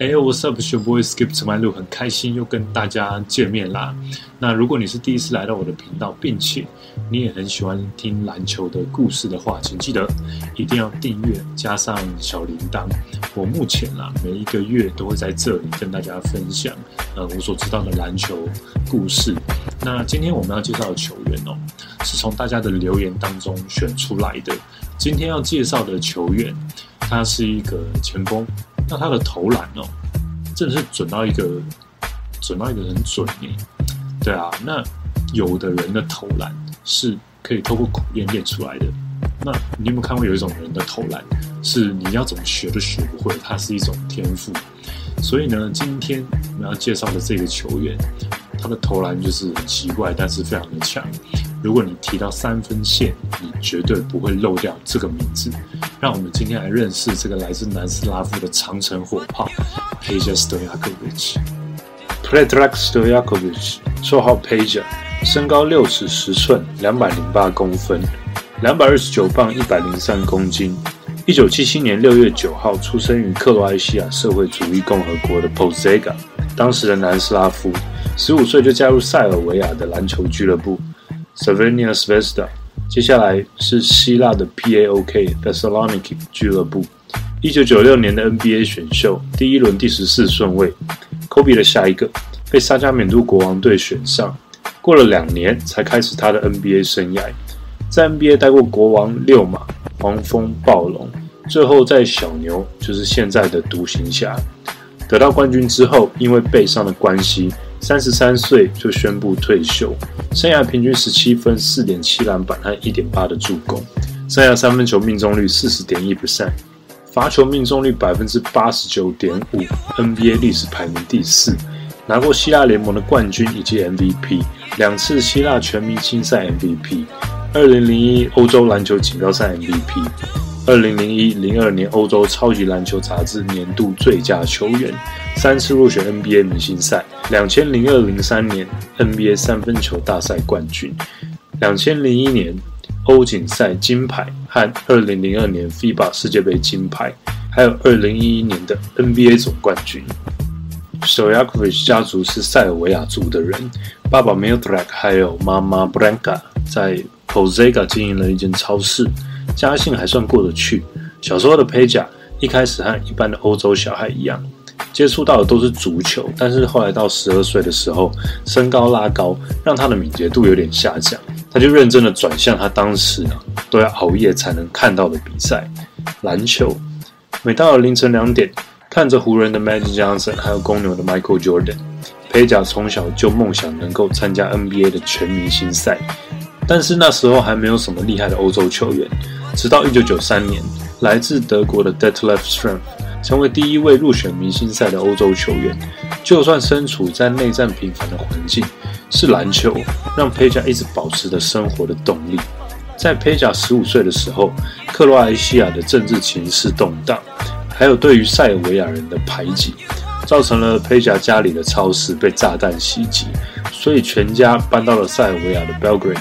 哎，What's up, your boy Skip to my loop，很开心又跟大家见面啦。那如果你是第一次来到我的频道，并且你也很喜欢听篮球的故事的话，请记得一定要订阅加上小铃铛。我目前啊，每一个月都会在这里跟大家分享呃我所知道的篮球故事。那今天我们要介绍的球员哦，是从大家的留言当中选出来的。今天要介绍的球员，他是一个前锋。那他的投篮哦，真的是准到一个准到一个很准诶，对啊。那有的人的投篮是可以透过苦练练出来的。那你有没有看过有一种人的投篮是你要怎么学都学不会，它是一种天赋。所以呢，今天我们要介绍的这个球员，他的投篮就是很奇怪，但是非常的强。如果你提到三分线，你绝对不会漏掉这个名字。让我们今天来认识这个来自南斯拉夫的长城火炮 Peja Stojakovic。Predrag Stojakovic，绰号 Peja，身高六尺十寸，两百零八公分，两百二十九磅，一百零三公斤。一九七七年六月九号出生于克罗埃西亚社会主义共和国的 Požega，当时的南斯拉夫。十五岁就加入塞尔维亚的篮球俱乐部。Slovenia Zvezda，接下来是希腊的 PAOK Thessaloniki 俱乐部。一九九六年的 NBA 选秀，第一轮第十四顺位，Kobe 的下一个被沙加缅度国王队选上。过了两年才开始他的 NBA 生涯，在 NBA 待过国王、六马、黄蜂、暴龙，最后在小牛，就是现在的独行侠。得到冠军之后，因为背伤的关系。三十三岁就宣布退休，生涯平均十七分、四点七篮板和一点八的助攻，生涯三分球命中率四十点一不赛罚球命中率百分之八十九点五，NBA 历史排名第四，拿过希腊联盟的冠军以及 MVP，两次希腊全明星赛 MVP，二零零一欧洲篮球锦标赛 MVP。二零零一零二年欧洲超级篮球杂志年度最佳球员，三次入选 NBA 明星赛。两千零二零三年 NBA 三分球大赛冠军，两千零一年欧锦赛金牌和二零零二年 FIBA 世界杯金牌，还有二零一一年的 NBA 总冠军。s o y a k o v i c h 家族是塞尔维亚族的人，爸爸 Mildred 还有妈妈 Branka 在 Posega 经营了一间超市。家境还算过得去。小时候的佩贾一开始和一般的欧洲小孩一样，接触到的都是足球。但是后来到十二岁的时候，身高拉高让他的敏捷度有点下降，他就认真的转向他当时啊都要熬夜才能看到的比赛——篮球。每到了凌晨两点，看着湖人的 Magic Johnson 还有公牛的 Michael Jordan，佩贾从小就梦想能够参加 NBA 的全明星赛。但是那时候还没有什么厉害的欧洲球员。直到一九九三年，来自德国的 Detlef Schremp 成为第一位入选明星赛的欧洲球员。就算身处在内战频繁的环境，是篮球让佩贾一直保持着生活的动力。在佩贾十五岁的时候，克罗埃西亚的政治情势动荡，还有对于塞尔维亚人的排挤，造成了佩贾家里的超市被炸弹袭击，所以全家搬到了塞尔维亚的 Belgrade，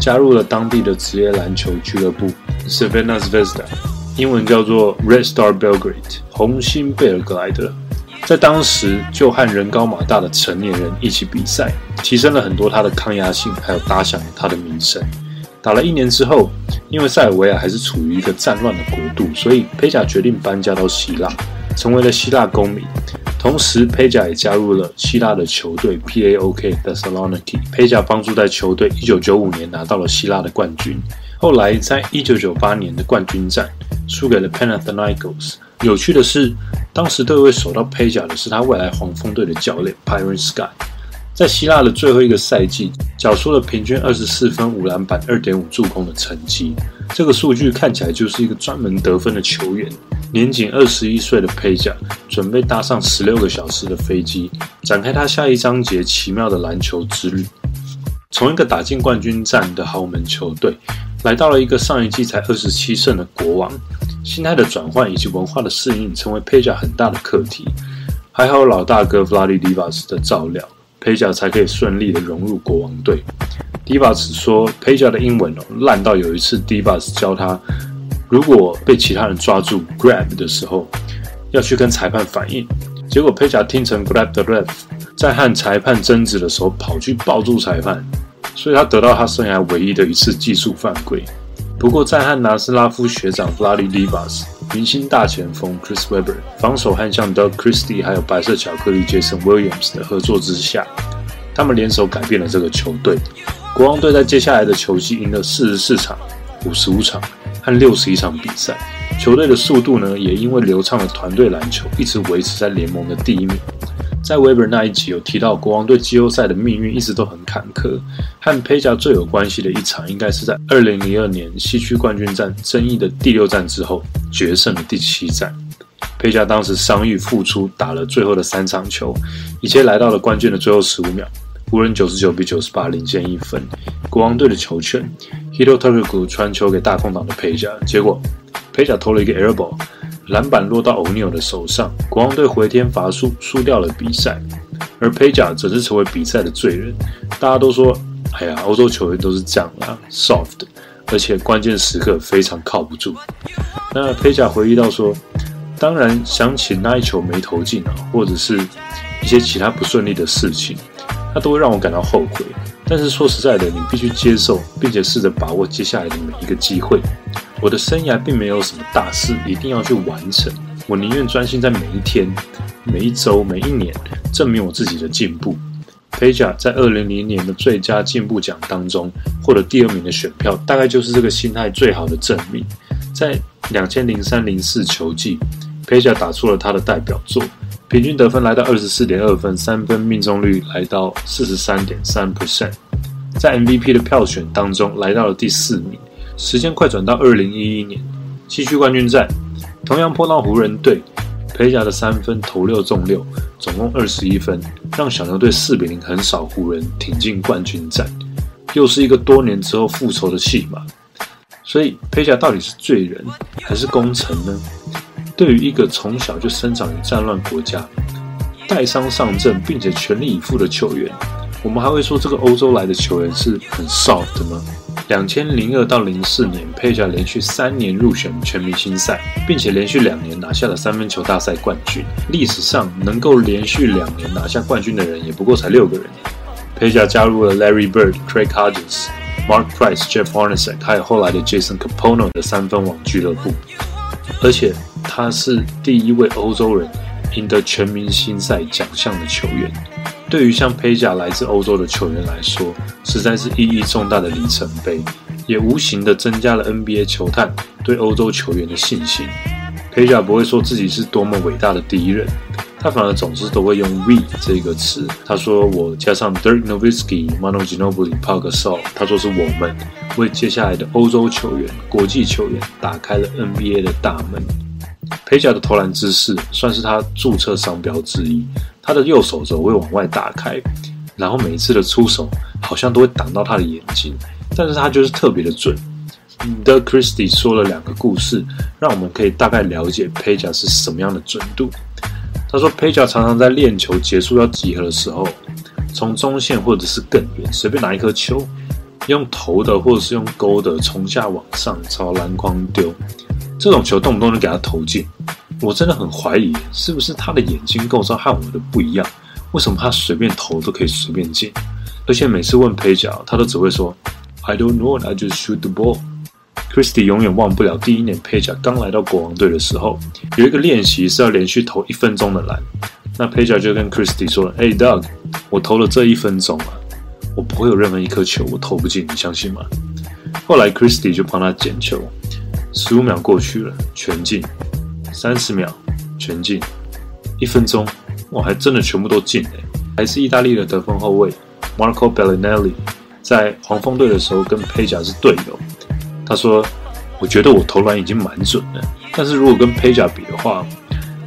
加入了当地的职业篮球俱乐部。Savannah Zvezda，英文叫做 Red Star Belgrade，红星贝尔格莱德，在当时就和人高马大的成年人一起比赛，提升了很多他的抗压性，还有打响了他的名声。打了一年之后，因为塞尔维亚还是处于一个战乱的国度，所以佩贾决定搬家到希腊，成为了希腊公民。同时，佩贾也加入了希腊的球队 PAOK Thessaloniki。佩贾帮助在球队1995年拿到了希腊的冠军。后来，在1998年的冠军战输给了 Panathinaikos。有趣的是，当时对位守到佩贾的是他未来黄蜂队的教练 Pyron Sky。在希腊的最后一个赛季，缴出了平均二十四分、五篮板、二点五助攻的成绩。这个数据看起来就是一个专门得分的球员。年仅二十一岁的佩贾，准备搭上十六个小时的飞机，展开他下一章节奇妙的篮球之旅。从一个打进冠军战的豪门球队。来到了一个上一季才二十七胜的国王，心态的转换以及文化的适应成为佩贾很大的课题。还好老大哥 Vladi Divas 的照料，佩贾才可以顺利的融入国王队。Divas 说，佩贾的英文哦烂到有一次 Divas 教他，如果被其他人抓住 grab 的时候，要去跟裁判反映，结果佩贾听成 grab the ref，在和裁判争执的时候跑去抱住裁判，所以他得到他生涯唯一的一次技术犯规。不过在和拿斯拉夫学长 Vladi Divas、明星大前锋 Chris Webber、防守悍将 Doug Christie 还有白色巧克力 Jason Williams 的合作之下，他们联手改变了这个球队。国王队在接下来的球季赢了四十四场、五十五场和六十一场比赛。球队的速度呢，也因为流畅的团队篮球，一直维持在联盟的第一名。在 Weber 那一集有提到，国王队季后赛的命运一直都很坎坷。和佩加最有关系的一场，应该是在2002年西区冠军战争议的第六战之后决胜的第七战。佩加当时伤愈复出，打了最后的三场球，一切来到了关键的最后十五秒，湖人九十九比九十八领先一分。国王队的球权，Hito Turku 传球给大空档的佩加，结果。佩贾投了一个 air ball，篮板落到欧尼尔的手上，国王队回天乏术，输掉了比赛。而佩贾则是成为比赛的罪人。大家都说：“哎呀，欧洲球员都是这样啦，soft，而且关键时刻非常靠不住。”那佩贾回忆到说：“当然想起那一球没投进啊，或者是一些其他不顺利的事情，他都会让我感到后悔。但是说实在的，你必须接受，并且试着把握接下来的每一个机会。”我的生涯并没有什么大事一定要去完成，我宁愿专心在每一天、每一周、每一年，证明我自己的进步。佩贾在二零零年的最佳进步奖当中获得第二名的选票，大概就是这个心态最好的证明。在两千零三零四球季，佩贾打出了他的代表作，平均得分来到二十四点二分，三分命中率来到四十三点三 percent，在 MVP 的票选当中来到了第四名。时间快转到二零一一年西区冠军战，同样碰到湖人队，裴甲的三分投六中六，总共二十一分，让小牛队四比零横扫湖人，挺进冠军战。又是一个多年之后复仇的戏码。所以裴甲到底是罪人还是功臣呢？对于一个从小就生长于战乱国家、带伤上阵并且全力以赴的球员，我们还会说这个欧洲来的球员是很 soft 吗？两千零二到零四年，佩贾连续三年入选全明星赛，并且连续两年拿下了三分球大赛冠军。历史上能够连续两年拿下冠军的人也不过才六个人。佩贾加入了 Larry Bird、Craig Hodges、Mark Price、Jeff Hornacek，还有后来的 Jason Capono 的三分网俱乐部。而且他是第一位欧洲人赢得全明星赛奖项的球员。对于像佩贾来自欧洲的球员来说，实在是意义重大的里程碑，也无形的增加了 NBA 球探对欧洲球员的信心。佩贾不会说自己是多么伟大的第一人，他反而总是都会用 “we” 这个词。他说：“我加上 Dirk Nowitzki、Manu Ginobili、Paul Gasol，他说是我们为接下来的欧洲球员、国际球员打开了 NBA 的大门。”佩贾的投篮姿势算是他注册商标之一。他的右手肘会往外打开，然后每一次的出手好像都会挡到他的眼睛，但是他就是特别的准。The Christie 说了两个故事，让我们可以大概了解佩贾是什么样的准度。他说，佩贾常常在练球结束要集合的时候，从中线或者是更远随便拿一颗球，用投的或者是用勾的从下往上朝篮筐丢，这种球动不动就给他投进。我真的很怀疑，是不是他的眼睛构造和我的不一样？为什么他随便投都可以随便进？而且每次问配角，他都只会说 “I don't know, I just shoot the ball”。Christie 永远忘不了第一年配角刚来到国王队的时候，有一个练习是要连续投一分钟的篮。那配角就跟 Christie 说：“Hey Doug，我投了这一分钟啊，我不会有任何一颗球我投不进，你相信吗？”后来 Christie 就帮他捡球，十五秒过去了，全进。三十秒全进，一分钟，哇，还真的全部都进哎！还是意大利的得分后卫 Marco Bellinelli，在黄蜂队的时候跟佩贾是队友。他说：“我觉得我投篮已经蛮准了，但是如果跟佩贾比的话，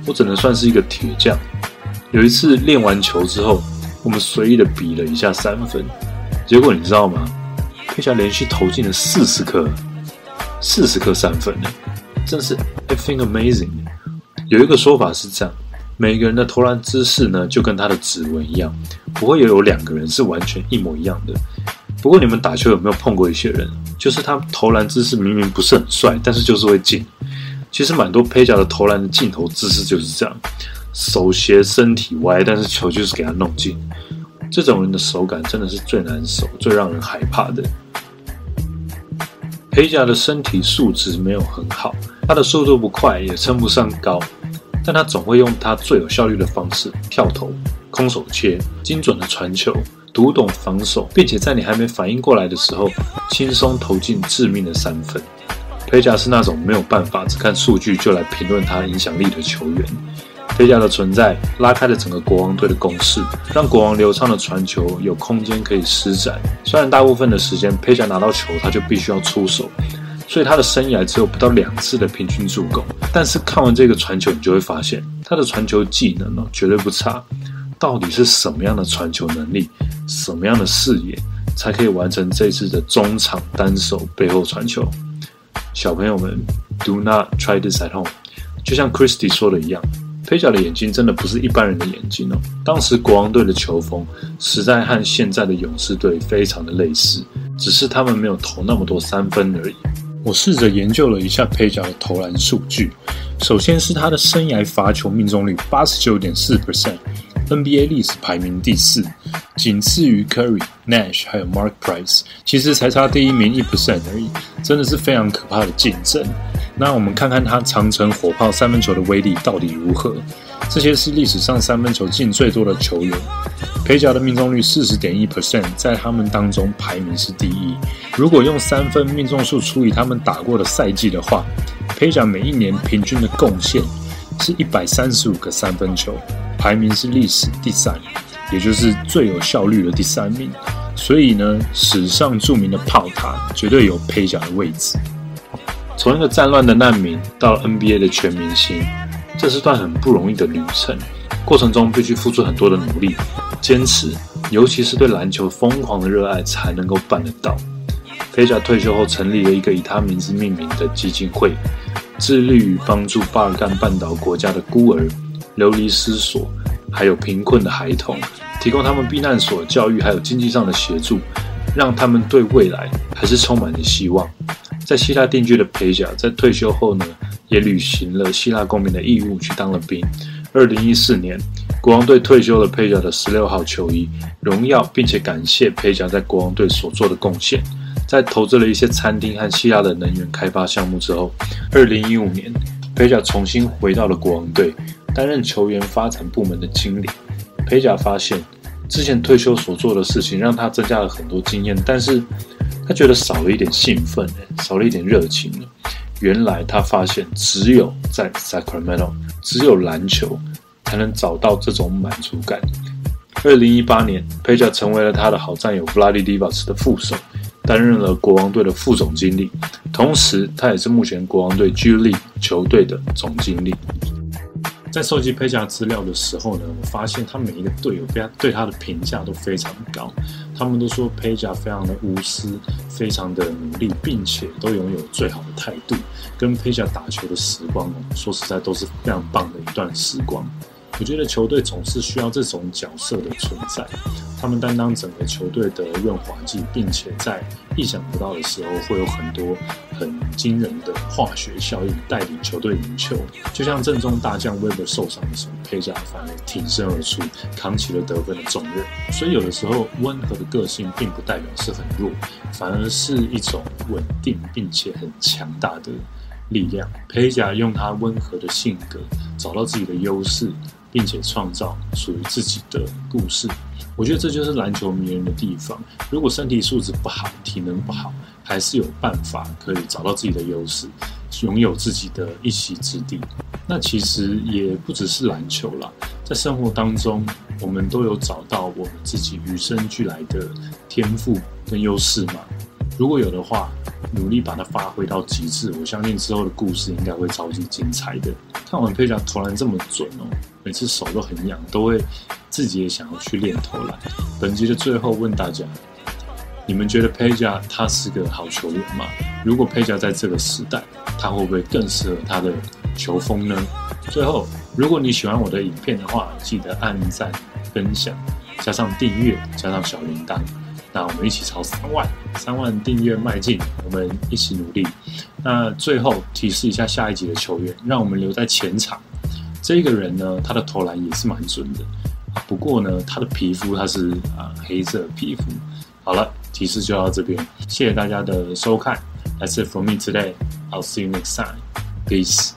我只能算是一个铁匠。”有一次练完球之后，我们随意的比了一下三分，结果你知道吗？佩贾连续投进了四十颗，四十颗三分呢！真是 I think amazing。有一个说法是这样：每个人的投篮姿势呢，就跟他的指纹一样，不会有两个人是完全一模一样的。不过你们打球有没有碰过一些人，就是他投篮姿势明明不是很帅，但是就是会进。其实蛮多配角的投篮的镜头姿势就是这样，手斜身体歪，但是球就是给他弄进。这种人的手感真的是最难守、最让人害怕的。裴甲的身体素质没有很好，他的速度不快，也称不上高，但他总会用他最有效率的方式跳投、空手切、精准的传球、读懂防守，并且在你还没反应过来的时候，轻松投进致命的三分。裴甲是那种没有办法只看数据就来评论他影响力的球员。裴甲的存在拉开了整个国王队的攻势，让国王流畅的传球有空间可以施展。虽然大部分的时间裴甲拿到球他就必须要出手，所以他的生涯只有不到两次的平均助攻。但是看完这个传球，你就会发现他的传球技能哦绝对不差。到底是什么样的传球能力，什么样的视野，才可以完成这次的中场单手背后传球？小朋友们，Do not try this at home。就像 Christy 说的一样。佩甲的眼睛真的不是一般人的眼睛哦。当时国王队的球风实在和现在的勇士队非常的类似，只是他们没有投那么多三分而已。我试着研究了一下佩甲的投篮数据，首先是他的生涯罚球命中率八十九点四 percent，NBA 历史排名第四，仅次于 Curry、Nash 还有 Mark Price，其实才差第一名一 percent 而已，真的是非常可怕的竞争。那我们看看他长城火炮三分球的威力到底如何？这些是历史上三分球进最多的球员。裴甲的命中率四十点一 percent，在他们当中排名是第一。如果用三分命中数除以他们打过的赛季的话，裴甲每一年平均的贡献是一百三十五个三分球，排名是历史第三，也就是最有效率的第三名。所以呢，史上著名的炮塔绝对有裴甲的位置。从一个战乱的难民到 NBA 的全明星，这是段很不容易的旅程。过程中必须付出很多的努力、坚持，尤其是对篮球疯狂的热爱，才能够办得到。菲甲退休后成立了一个以他名字命名的基金会，致力于帮助巴尔干半岛国家的孤儿、流离失所，还有贫困的孩童，提供他们避难所、教育还有经济上的协助，让他们对未来还是充满着希望。在希腊定居的佩甲，在退休后呢，也履行了希腊公民的义务，去当了兵。二零一四年，国王队退休了佩甲的十六号球衣，荣耀并且感谢裴甲在国王队所做的贡献。在投资了一些餐厅和希腊的能源开发项目之后，二零一五年，佩甲重新回到了国王队，担任球员发展部门的经理。佩甲发现，之前退休所做的事情让他增加了很多经验，但是。他觉得少了一点兴奋，少了一点热情。原来他发现，只有在 Sacramento，只有篮球才能找到这种满足感。二零一八年 p a g e 成为了他的好战友 Vladi Divac 的副手，担任了国王队的副总经理，同时他也是目前国王队 Gulee 球队的总经理。在收集佩贾资料的时候呢，我发现他每一个队友对他对他的评价都非常高，他们都说佩贾非常的无私，非常的努力，并且都拥有最好的态度。跟佩贾打球的时光哦，说实在都是非常棒的一段时光。我觉得球队总是需要这种角色的存在，他们担当整个球队的润滑剂，并且在意想不到的时候会有很多很惊人的化学效应，带领球队赢球。就像正中大将威伯受伤的时候，佩贾反而挺身而出，扛起了得分的重任。所以有的时候温和的个性并不代表是很弱，反而是一种稳定并且很强大的力量。佩贾用他温和的性格找到自己的优势。并且创造属于自己的故事，我觉得这就是篮球迷人的地方。如果身体素质不好，体能不好，还是有办法可以找到自己的优势，拥有自己的一席之地。那其实也不只是篮球啦，在生活当中，我们都有找到我们自己与生俱来的天赋跟优势嘛。如果有的话，努力把它发挥到极致，我相信之后的故事应该会超级精彩的。看完佩贾投篮这么准哦，每次手都很痒，都会自己也想要去练投篮。本集的最后问大家：你们觉得佩贾他是个好球员吗？如果佩贾在这个时代，他会不会更适合他的球风呢？最后，如果你喜欢我的影片的话，记得按赞、分享，加上订阅，加上小铃铛。那我们一起朝三万三万订阅迈进，我们一起努力。那最后提示一下下一集的球员，让我们留在前场。这个人呢，他的投篮也是蛮准的，不过呢，他的皮肤他是啊黑色皮肤。好了，提示就到这边，谢谢大家的收看。That's it for me today. I'll see you next time. Peace.